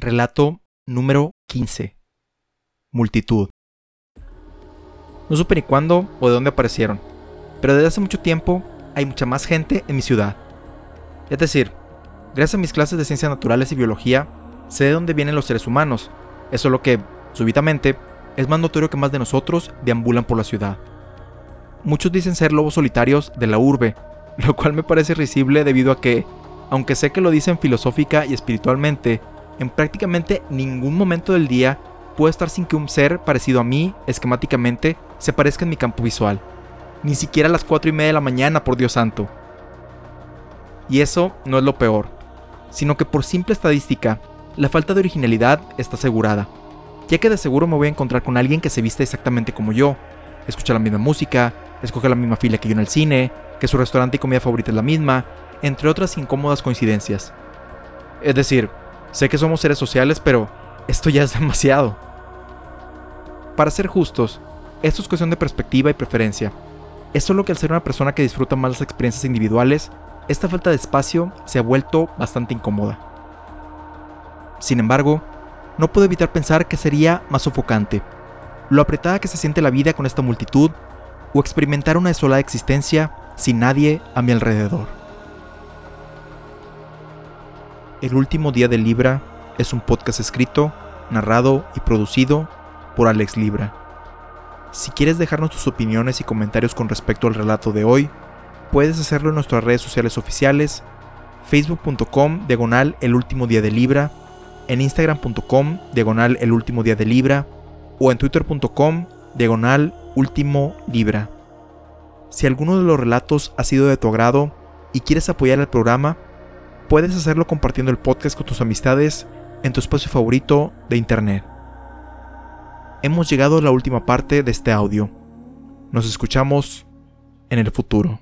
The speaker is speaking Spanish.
Relato número 15. Multitud. No supe ni cuándo o de dónde aparecieron, pero desde hace mucho tiempo hay mucha más gente en mi ciudad. Es decir, gracias a mis clases de ciencias naturales y biología, sé de dónde vienen los seres humanos. Eso es lo que, súbitamente, es más notorio que más de nosotros deambulan por la ciudad. Muchos dicen ser lobos solitarios de la urbe, lo cual me parece risible debido a que, aunque sé que lo dicen filosófica y espiritualmente, en prácticamente ningún momento del día puedo estar sin que un ser parecido a mí, esquemáticamente, se aparezca en mi campo visual. Ni siquiera a las 4 y media de la mañana, por Dios santo. Y eso no es lo peor, sino que por simple estadística, la falta de originalidad está asegurada, ya que de seguro me voy a encontrar con alguien que se viste exactamente como yo, escucha la misma música, escoge la misma fila que yo en el cine, que su restaurante y comida favorita es la misma, entre otras incómodas coincidencias. Es decir, Sé que somos seres sociales, pero esto ya es demasiado. Para ser justos, esto es cuestión de perspectiva y preferencia. Es solo que al ser una persona que disfruta más las experiencias individuales, esta falta de espacio se ha vuelto bastante incómoda. Sin embargo, no puedo evitar pensar que sería más sofocante, lo apretada que se siente la vida con esta multitud, o experimentar una desolada existencia sin nadie a mi alrededor. El último día de Libra es un podcast escrito, narrado y producido por Alex Libra. Si quieres dejarnos tus opiniones y comentarios con respecto al relato de hoy, puedes hacerlo en nuestras redes sociales oficiales, facebook.com diagonal el último día de Libra, en instagram.com diagonal el último día de Libra o en twitter.com diagonal último Libra. Si alguno de los relatos ha sido de tu agrado y quieres apoyar el programa, Puedes hacerlo compartiendo el podcast con tus amistades en tu espacio favorito de Internet. Hemos llegado a la última parte de este audio. Nos escuchamos en el futuro.